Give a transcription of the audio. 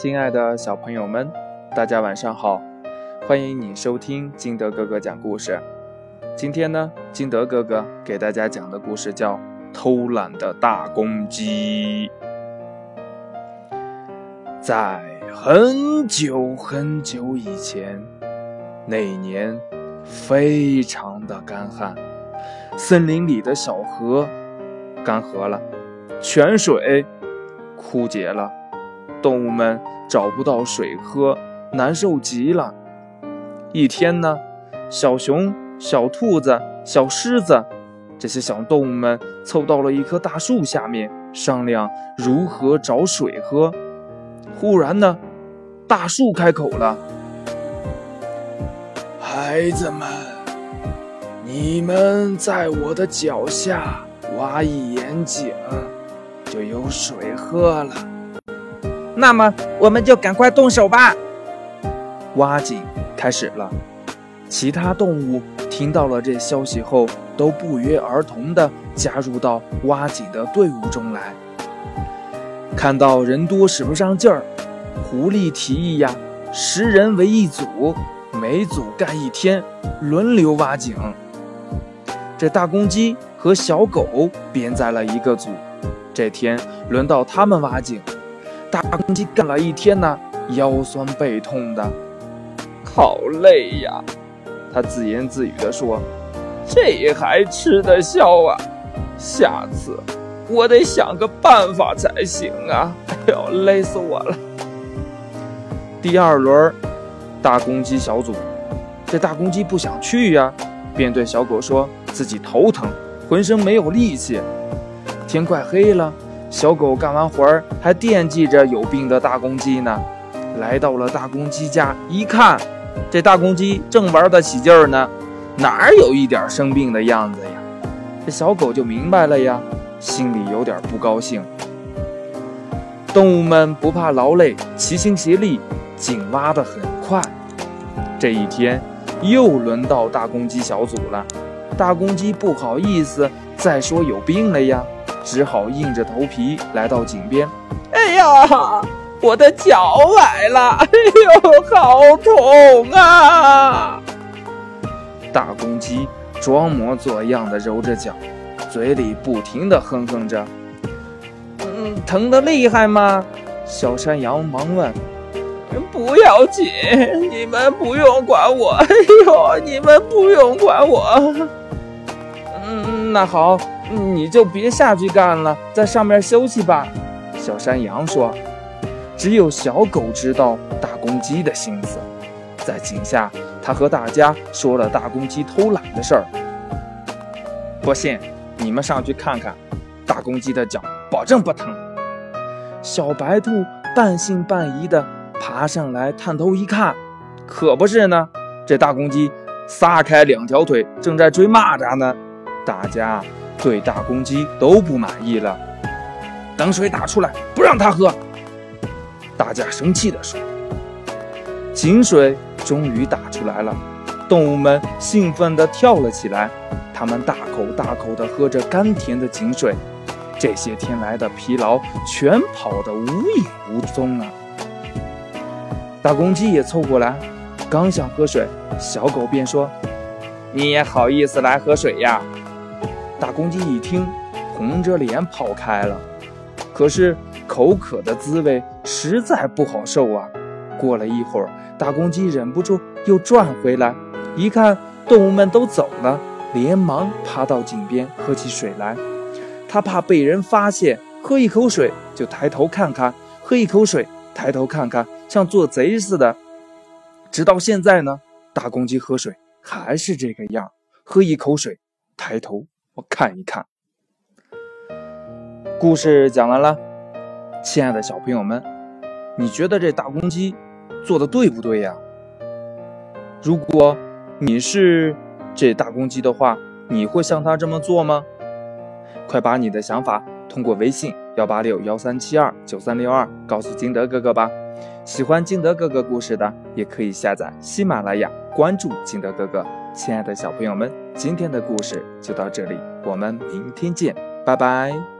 亲爱的小朋友们，大家晚上好！欢迎你收听金德哥哥讲故事。今天呢，金德哥哥给大家讲的故事叫《偷懒的大公鸡》。在很久很久以前，那年非常的干旱，森林里的小河干涸了，泉水枯竭了。动物们找不到水喝，难受极了。一天呢，小熊、小兔子、小狮子这些小动物们凑到了一棵大树下面，商量如何找水喝。忽然呢，大树开口了：“孩子们，你们在我的脚下挖一眼井，就有水喝了。”那么我们就赶快动手吧。挖井开始了，其他动物听到了这消息后，都不约而同地加入到挖井的队伍中来。看到人多使不上劲儿，狐狸提议呀：十人为一组，每组干一天，轮流挖井。这大公鸡和小狗编在了一个组，这天轮到他们挖井。大公鸡干了一天呢，腰酸背痛的，好累呀！他自言自语地说：“这还吃得消啊？下次我得想个办法才行啊！哎呦，累死我了！”第二轮，大公鸡小组，这大公鸡不想去呀，便对小狗说自己头疼，浑身没有力气。天快黑了。小狗干完活儿还惦记着有病的大公鸡呢，来到了大公鸡家一看，这大公鸡正玩得起劲儿呢，哪有一点生病的样子呀？这小狗就明白了呀，心里有点不高兴。动物们不怕劳累，齐心协力，井挖得很快。这一天又轮到大公鸡小组了，大公鸡不好意思再说有病了呀。只好硬着头皮来到井边。哎呀，我的脚崴了！哎呦，好痛啊！大公鸡装模作样的揉着脚，嘴里不停的哼哼着。嗯，疼得厉害吗？小山羊忙问。不要紧，你们不用管我。哎呦，你们不用管我。嗯，那好。你就别下去干了，在上面休息吧。”小山羊说。只有小狗知道大公鸡的心思，在井下，他和大家说了大公鸡偷懒的事儿。不信，你们上去看看，大公鸡的脚保证不疼。小白兔半信半疑地爬上来，探头一看，可不是呢，这大公鸡撒开两条腿，正在追蚂蚱呢。大家。对大公鸡都不满意了，等水打出来，不让它喝。大家生气地说：“井水终于打出来了，动物们兴奋地跳了起来，它们大口大口地喝着甘甜的井水，这些天来的疲劳全跑得无影无踪了。”大公鸡也凑过来，刚想喝水，小狗便说：“你也好意思来喝水呀？”大公鸡一听，红着脸跑开了。可是口渴的滋味实在不好受啊！过了一会儿，大公鸡忍不住又转回来，一看动物们都走了，连忙爬到井边喝起水来。他怕被人发现，喝一口水就抬头看看，喝一口水抬头看看，像做贼似的。直到现在呢，大公鸡喝水还是这个样，喝一口水抬头。我看一看，故事讲完了，亲爱的小朋友们，你觉得这大公鸡做的对不对呀？如果你是这大公鸡的话，你会像它这么做吗？快把你的想法通过微信幺八六幺三七二九三六二告诉金德哥哥吧。喜欢金德哥哥故事的，也可以下载喜马拉雅，关注金德哥哥。亲爱的小朋友们，今天的故事就到这里，我们明天见，拜拜。